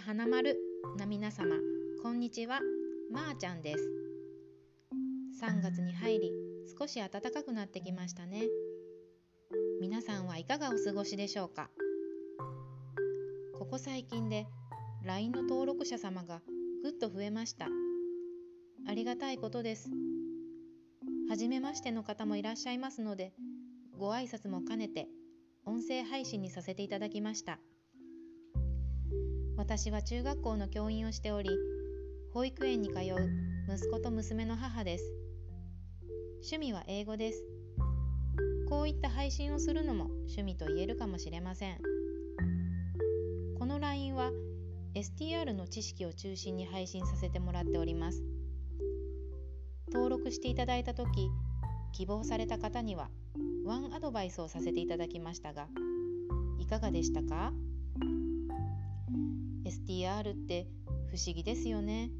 まるな皆様こんにちはまー、ちゃんです。3月に入り少し暖かくなってきましたね。皆さんはいかがお過ごしでしょうか？ここ最近で LINE の登録者様がぐっと増えました。ありがたいことです。はじめましての方もいらっしゃいますのでご挨拶も兼ねて音声配信にさせていただきました。私は中学校の教員をしており保育園に通う息子と娘の母です。趣味は英語です。こういった配信をするのも趣味と言えるかもしれません。この LINE は STR の知識を中心に配信させてもらっております。登録していただいた時希望された方にはワンアドバイスをさせていただきましたがいかがでしたか？STR って不思議ですよね。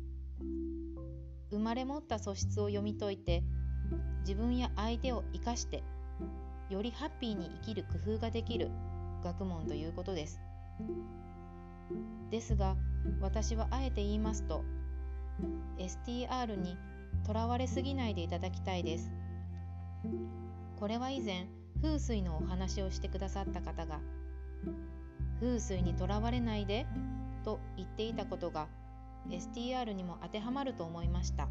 生まれ持った素質を読み解いて自分や相手を生かしてよりハッピーに生きる工夫ができる学問ということです。ですが私はあえて言いますと STR にとらわれすぎないでいただきたいです。これは以前風水のお話をしてくださった方が風水にとらわれないでと言っていたことが STR にも当てはまると思いました。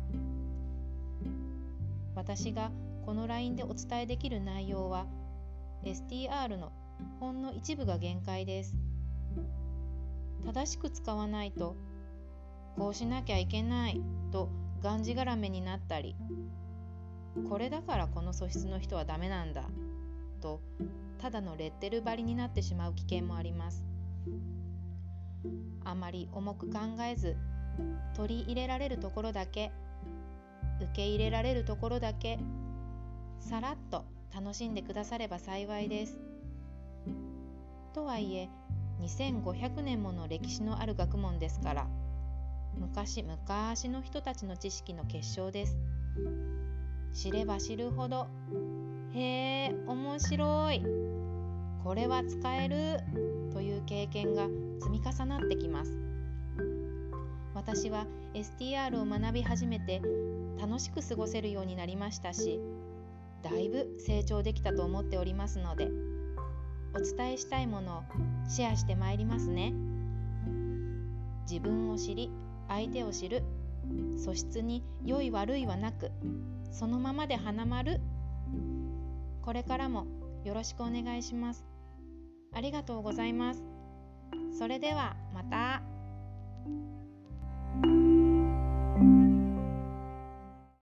私がこの LINE でお伝えできる内容は STR のほんの一部が限界です。正しく使わないとこうしなきゃいけないとがんじがらめになったりこれだからこの素質の人はダメなんだとただのレッテル張りになってしまう危険もあります。あまり重く考えず取り入れられるところだけ受け入れられるところだけさらっと楽しんでくだされば幸いです。とはいえ2500年もの歴史のある学問ですから昔々の人たちの知識の結晶です。知れば知るほどへえ面白い。これは使えるという経験が積み重なってきます。私は STR を学び始めて楽しく過ごせるようになりましたしだいぶ成長できたと思っておりますのでお伝えしたいものをシェアしてまいりますね。自分を知り相手を知る素質に良い悪いはなくそのままで花丸。これからもよろしくお願いします。ありがとうございますそれではまた。